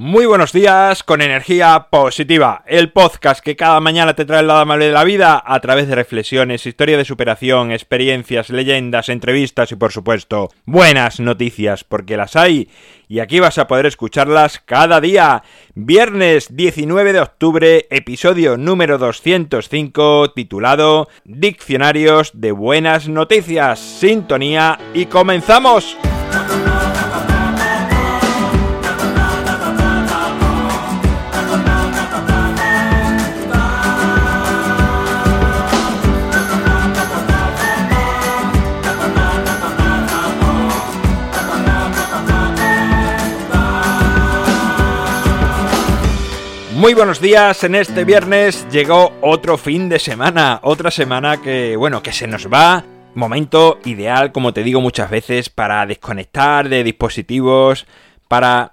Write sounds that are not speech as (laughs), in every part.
Muy buenos días con energía positiva, el podcast que cada mañana te trae el lado amable de la vida a través de reflexiones, historia de superación, experiencias, leyendas, entrevistas y por supuesto buenas noticias porque las hay y aquí vas a poder escucharlas cada día. Viernes 19 de octubre, episodio número 205 titulado Diccionarios de Buenas Noticias, Sintonía y comenzamos. Muy buenos días, en este viernes llegó otro fin de semana, otra semana que, bueno, que se nos va. Momento ideal, como te digo muchas veces, para desconectar de dispositivos, para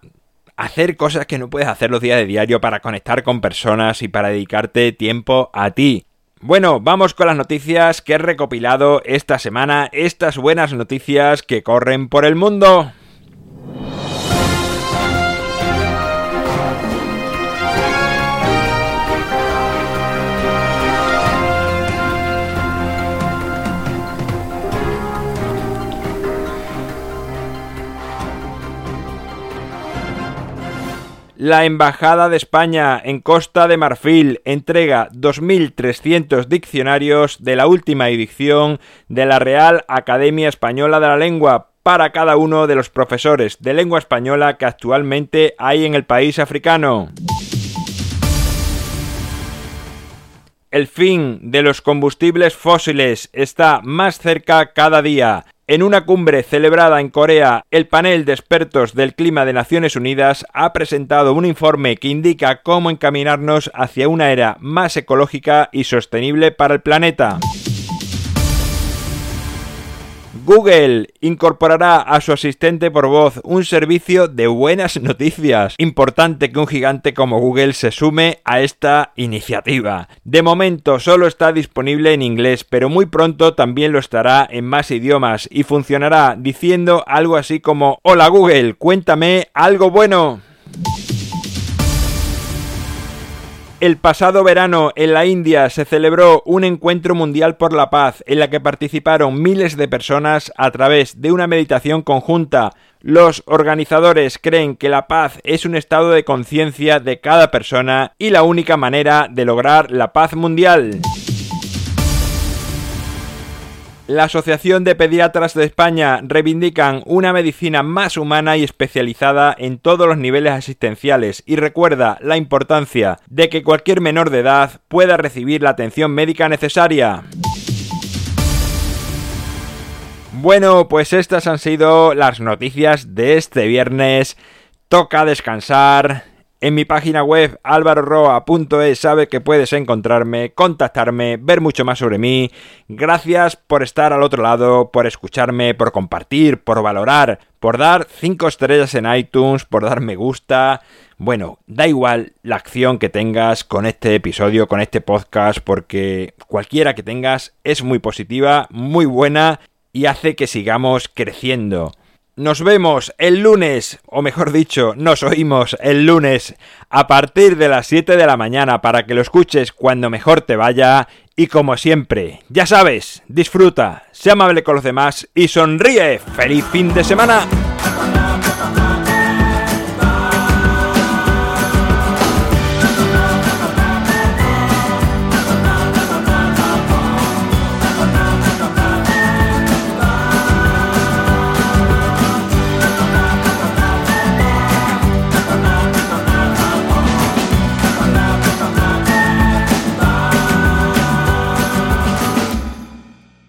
hacer cosas que no puedes hacer los días de diario, para conectar con personas y para dedicarte tiempo a ti. Bueno, vamos con las noticias que he recopilado esta semana, estas buenas noticias que corren por el mundo. La Embajada de España en Costa de Marfil entrega 2.300 diccionarios de la última edición de la Real Academia Española de la Lengua para cada uno de los profesores de lengua española que actualmente hay en el país africano. El fin de los combustibles fósiles está más cerca cada día. En una cumbre celebrada en Corea, el panel de expertos del clima de Naciones Unidas ha presentado un informe que indica cómo encaminarnos hacia una era más ecológica y sostenible para el planeta. Google incorporará a su asistente por voz un servicio de buenas (laughs) noticias. Importante que un gigante como Google se sume a esta iniciativa. De momento solo está disponible en inglés, pero muy pronto también lo estará en más idiomas y funcionará diciendo algo así como Hola Google, cuéntame algo bueno. El pasado verano en la India se celebró un encuentro mundial por la paz en la que participaron miles de personas a través de una meditación conjunta. Los organizadores creen que la paz es un estado de conciencia de cada persona y la única manera de lograr la paz mundial. La Asociación de Pediatras de España reivindican una medicina más humana y especializada en todos los niveles asistenciales y recuerda la importancia de que cualquier menor de edad pueda recibir la atención médica necesaria. Bueno, pues estas han sido las noticias de este viernes. Toca descansar en mi página web alvaroroa.es sabes que puedes encontrarme, contactarme, ver mucho más sobre mí. Gracias por estar al otro lado, por escucharme, por compartir, por valorar, por dar 5 estrellas en iTunes, por dar me gusta. Bueno, da igual la acción que tengas con este episodio, con este podcast, porque cualquiera que tengas es muy positiva, muy buena y hace que sigamos creciendo. Nos vemos el lunes, o mejor dicho, nos oímos el lunes a partir de las 7 de la mañana para que lo escuches cuando mejor te vaya y como siempre, ya sabes, disfruta, sea amable con los demás y sonríe. ¡Feliz fin de semana!